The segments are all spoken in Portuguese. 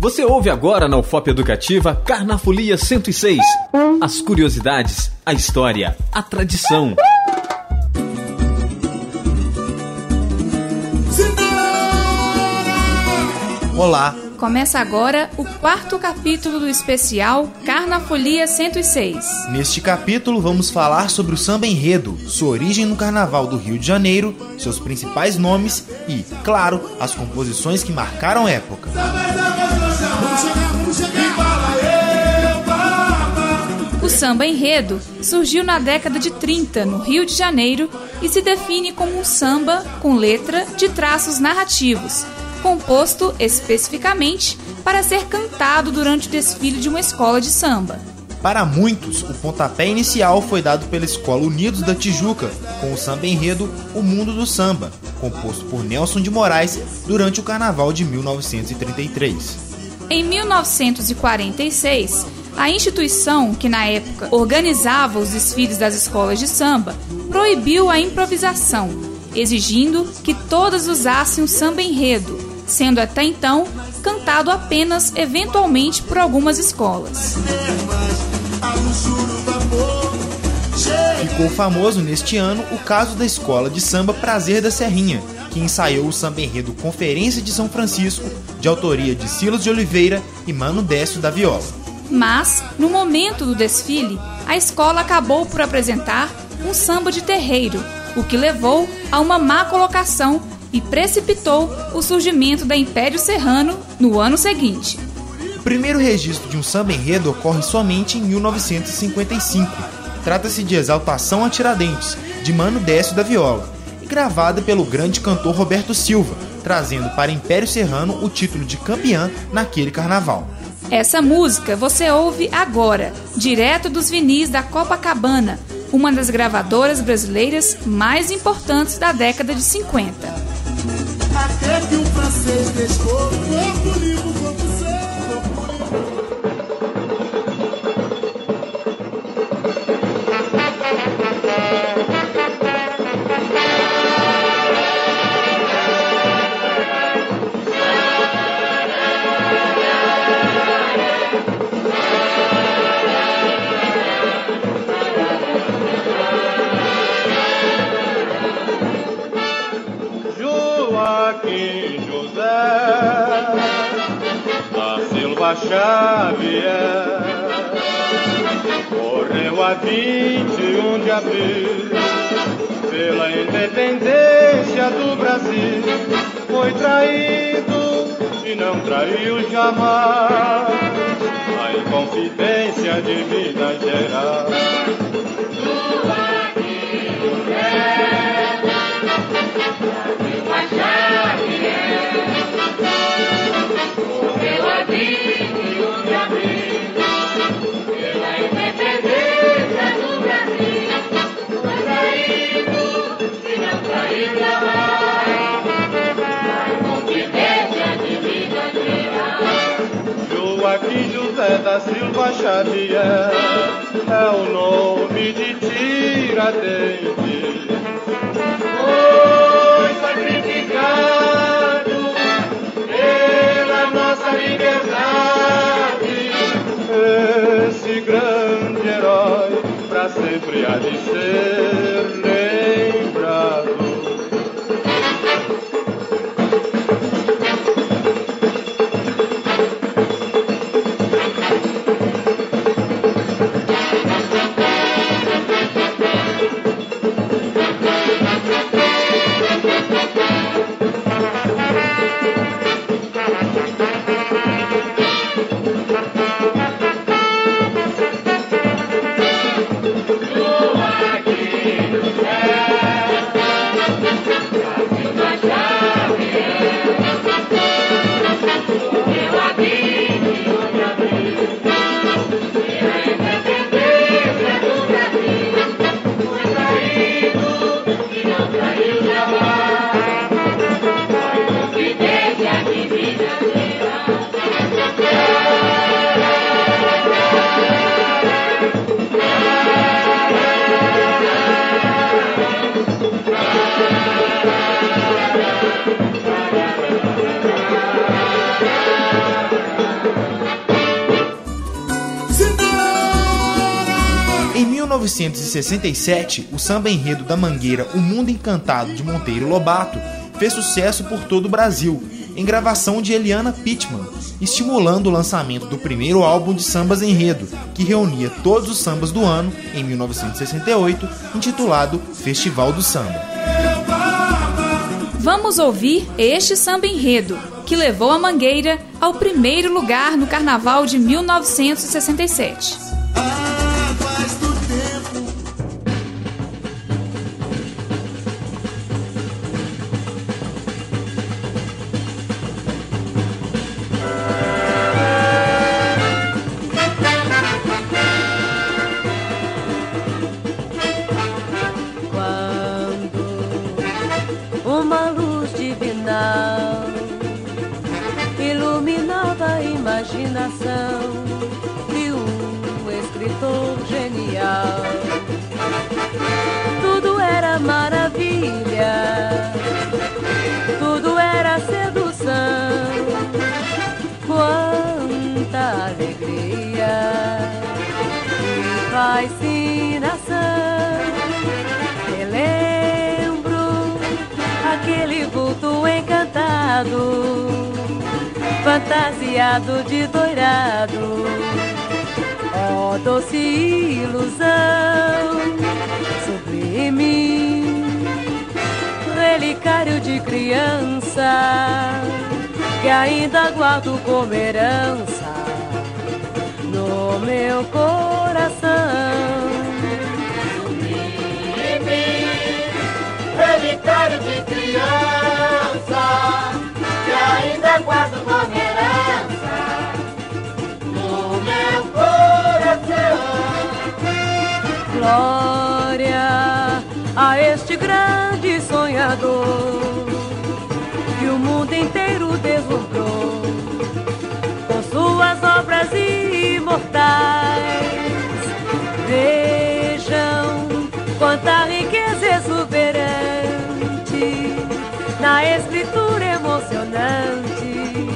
Você ouve agora na UFOP Educativa Carnafolia 106. As curiosidades, a história, a tradição. Olá, Começa agora o quarto capítulo do especial Carnafolia 106. neste capítulo vamos falar sobre o samba enredo, sua origem no Carnaval do Rio de Janeiro, seus principais nomes e, claro, as composições que marcaram a época. O samba enredo surgiu na década de 30 no Rio de Janeiro e se define como um samba com letra de traços narrativos, composto especificamente para ser cantado durante o desfile de uma escola de samba. Para muitos, o pontapé inicial foi dado pela Escola Unidos da Tijuca, com o samba enredo O Mundo do Samba, composto por Nelson de Moraes durante o Carnaval de 1933. Em 1946, a instituição, que na época organizava os desfiles das escolas de samba, proibiu a improvisação, exigindo que todas usassem o samba enredo, sendo até então cantado apenas eventualmente por algumas escolas. Ficou famoso neste ano o caso da escola de samba Prazer da Serrinha, que ensaiou o samba enredo Conferência de São Francisco, de autoria de Silas de Oliveira e Mano Décio da Viola. Mas, no momento do desfile, a escola acabou por apresentar um samba de terreiro, o que levou a uma má colocação e precipitou o surgimento da Império Serrano no ano seguinte. O primeiro registro de um samba enredo ocorre somente em 1955. Trata-se de Exaltação a Tiradentes, de Mano Décio da Viola, e gravada pelo grande cantor Roberto Silva, trazendo para Império Serrano o título de campeã naquele carnaval. Essa música você ouve agora, direto dos vinis da Copacabana, uma das gravadoras brasileiras mais importantes da década de 50. Brasil. Foi traído e não traiu jamais a inconfidência de Minas Gerais. Joaquim José da Silva Xavier é o nome de Tiradentes. Foi sacrificado pela nossa liberdade. Esse grande herói pra sempre há de ser 1967, o samba enredo da Mangueira O Mundo Encantado de Monteiro Lobato fez sucesso por todo o Brasil, em gravação de Eliana Pittman, estimulando o lançamento do primeiro álbum de sambas enredo, que reunia todos os sambas do ano, em 1968, intitulado Festival do Samba. Vamos ouvir este samba enredo, que levou a Mangueira ao primeiro lugar no Carnaval de 1967. Fascinação. Relembro aquele vulto encantado, fantasiado de doirado. Ó oh, doce ilusão, de criança, que ainda guardo como herança no meu coração. relicário de criança, que ainda guardo como herança no meu coração. Glória imortais. Vejam quanta riqueza exuberante na escritura emocionante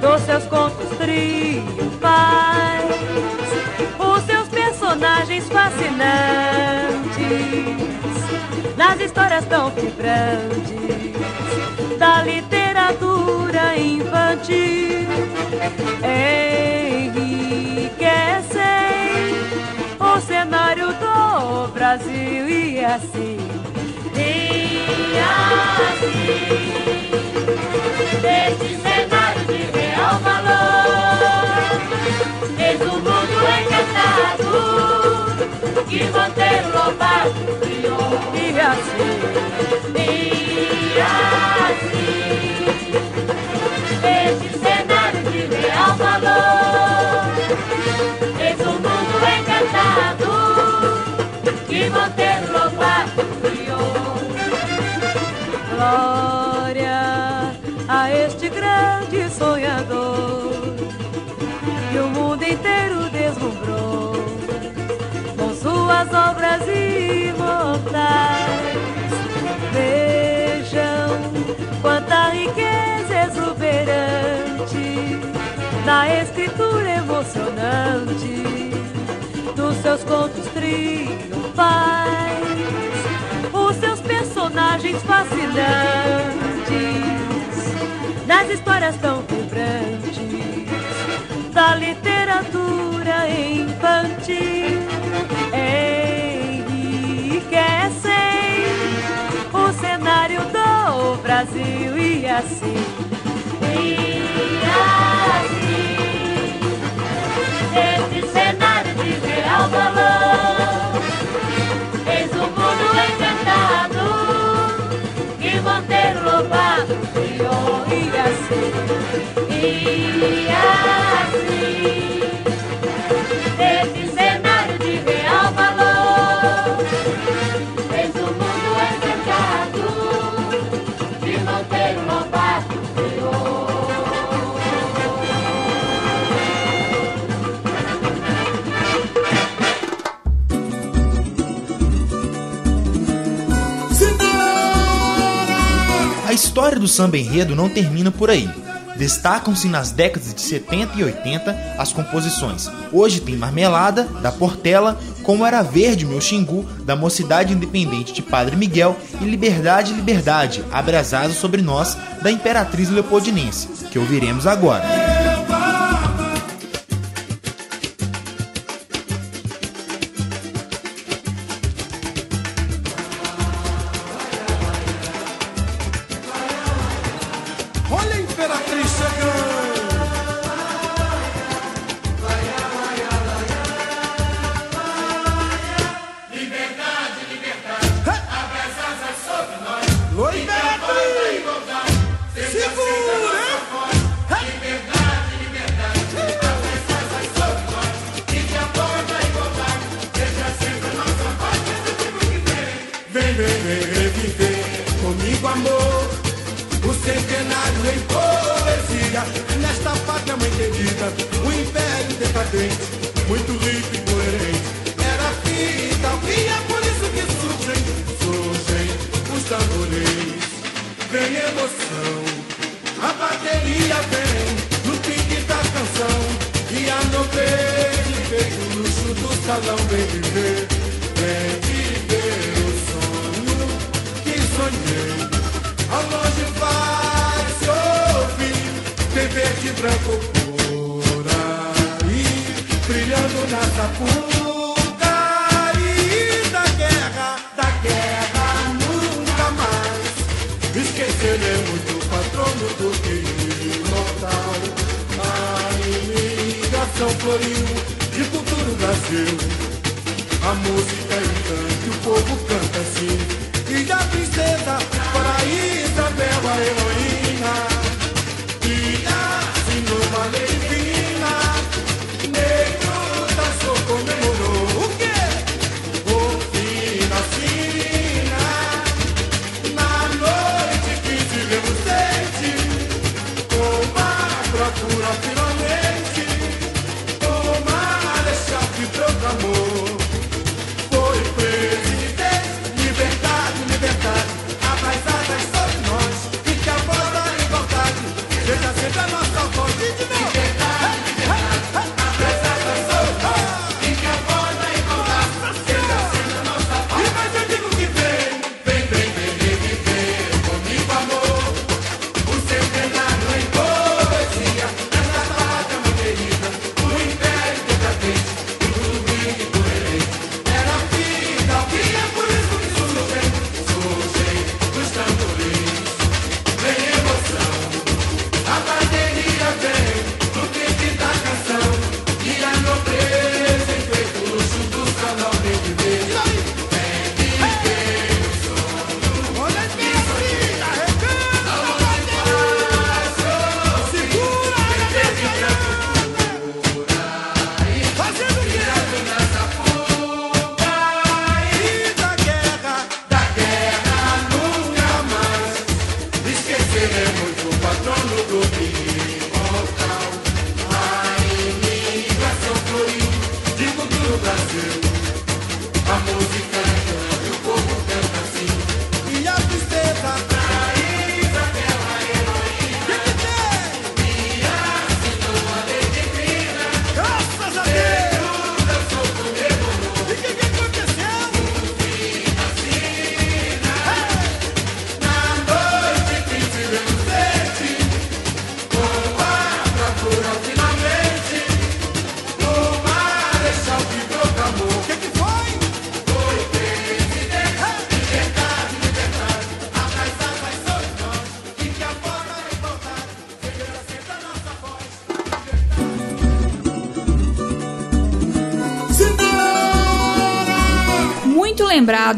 dos seus contos triunfais, os seus personagens fascinantes, nas histórias tão vibrantes da literatura infantil. Enriquecem Brasil e assim. E assim, deste cenário de real valor, eis o mundo encantado na escritura emocionante dos seus contos triunfais, os seus personagens fascinantes, nas histórias tão vibrantes da literatura infantil. Enriquecem o cenário do Brasil e assim. Criou e assim, do samba enredo não termina por aí. Destacam-se nas décadas de 70 e 80 as composições Hoje Tem Marmelada, da Portela, Como Era Verde Meu Xingu, da Mocidade Independente de Padre Miguel e Liberdade, Liberdade, Abraçado Sobre Nós, da Imperatriz Leopoldinense, que ouviremos agora. decadente, muito rico e coerente. Era fita e por isso que surgem, surgem os tamborins. Vem emoção, a bateria vem no pique da canção. E a nobreza vem o luxo do salão, vem viver, vem viver o sonho que sonhei. Ao longe vai se ouvir, verde de branco batendo na e da guerra, da guerra nunca mais esqueceremos do é patrono do querido imortal. A imigração floriu de cultura do Brasil. A música é encanta, o povo canta assim. E da princesa para Isabel a heroína. E da Sinoma Leia.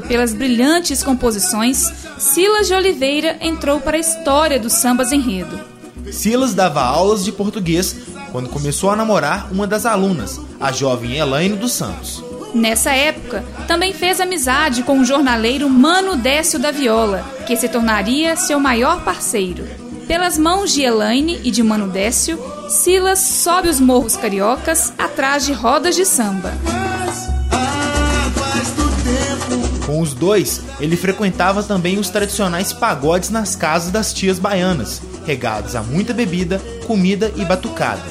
Pelas brilhantes composições, Silas de Oliveira entrou para a história dos sambas enredo. Silas dava aulas de português quando começou a namorar uma das alunas, a jovem Elaine dos Santos. Nessa época, também fez amizade com o jornaleiro Mano Décio da Viola, que se tornaria seu maior parceiro. Pelas mãos de Elaine e de Mano Décio, Silas sobe os morros cariocas atrás de rodas de samba. Os dois, ele frequentava também os tradicionais pagodes nas casas das tias baianas regados a muita bebida, comida e batucada.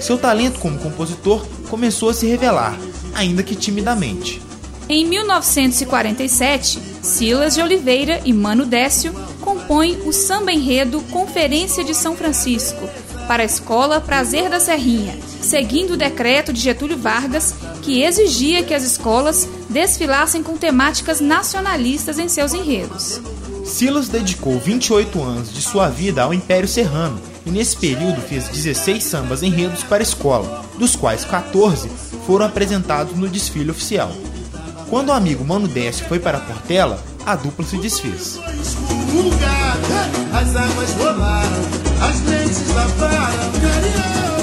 Seu talento como compositor começou a se revelar, ainda que timidamente. Em 1947, Silas de Oliveira e Mano Décio compõem o samba enredo Conferência de São Francisco para a Escola Prazer da Serrinha, seguindo o decreto de Getúlio Vargas que exigia que as escolas desfilassem com temáticas nacionalistas em seus enredos. Silas dedicou 28 anos de sua vida ao Império Serrano e nesse período fez 16 sambas enredos para a escola, dos quais 14 foram apresentados no desfile oficial. Quando o amigo Mano Décio foi para Portela, a dupla se desfez. As águas rolaram, as lentes lavaram, Você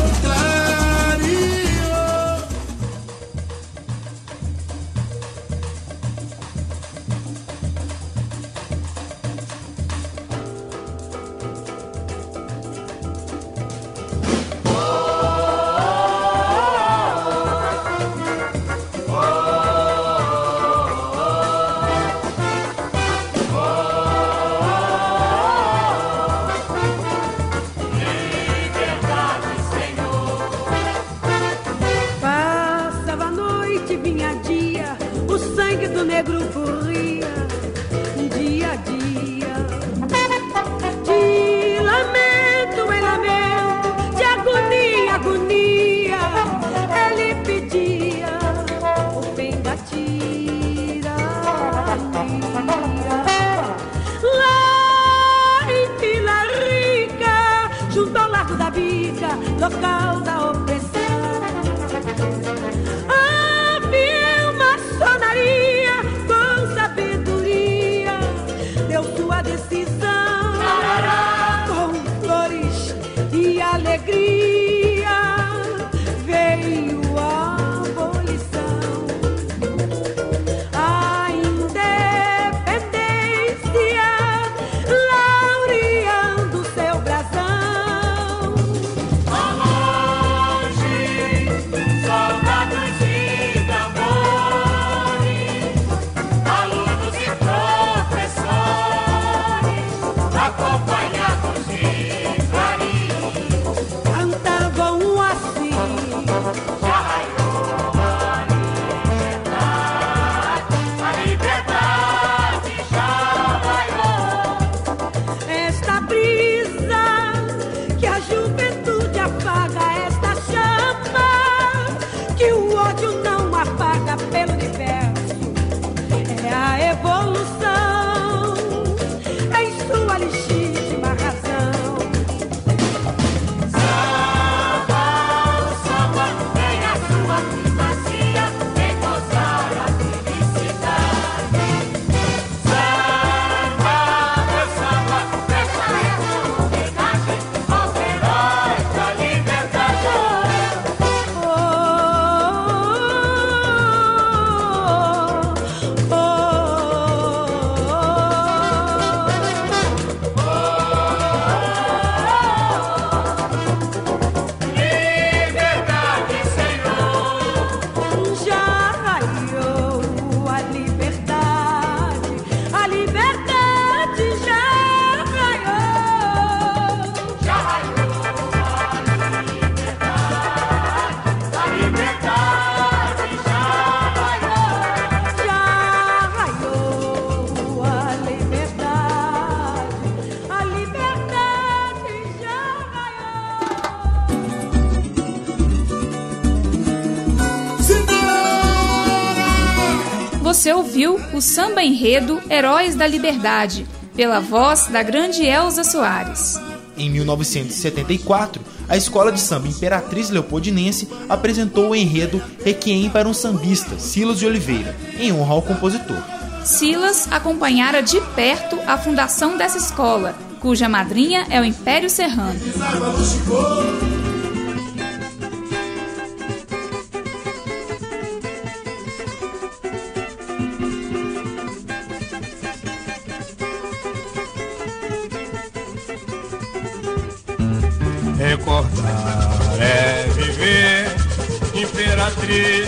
o samba enredo Heróis da Liberdade, pela voz da grande Elza Soares. Em 1974, a escola de samba Imperatriz Leopoldinense apresentou o enredo Requiem para um Sambista, Silas de Oliveira, em honra ao compositor. Silas acompanhara de perto a fundação dessa escola, cuja madrinha é o Império Serrano.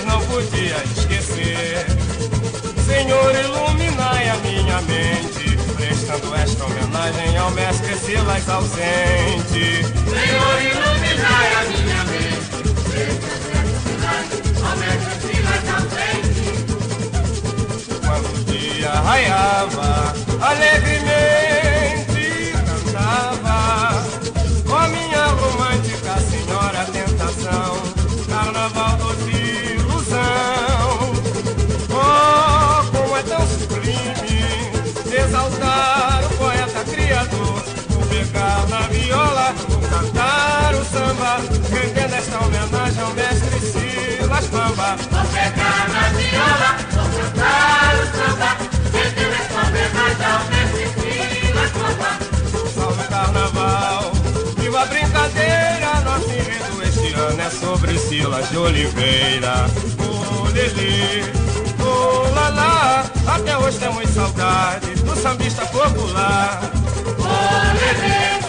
Não podia esquecer. Senhor, iluminai a minha mente, prestando esta homenagem ao mestre Silas ausente. Senhor, iluminai a minha mente, ao mestre Silas ausente. Quando o dia raiava, alegremente samba, rendendo esta homenagem ao mestre Silas Bamba. Vou pegar na viola, vou cantar o samba, rendendo esta homenagem ao mestre Silas Bamba. Salve carnaval, viva a brincadeira, nosso enredo este ano é sobre Silas de Oliveira. Ô Lelê, ô Lalá, até hoje temos saudade do sambista popular. Olá, até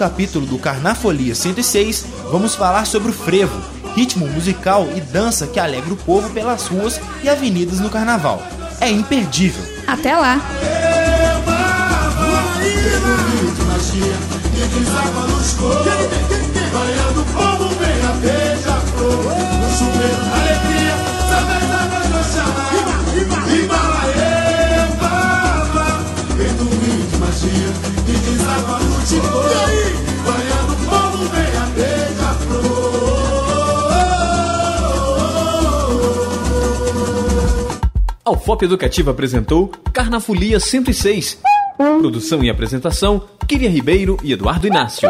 capítulo do Carnafolia 106, vamos falar sobre o frevo, ritmo musical e dança que alegra o povo pelas ruas e avenidas no carnaval. É imperdível. Até lá! vem do rio de magia a UFOP Educativa apresentou Carnafolia 106. Produção e apresentação, Kíria Ribeiro e Eduardo Inácio.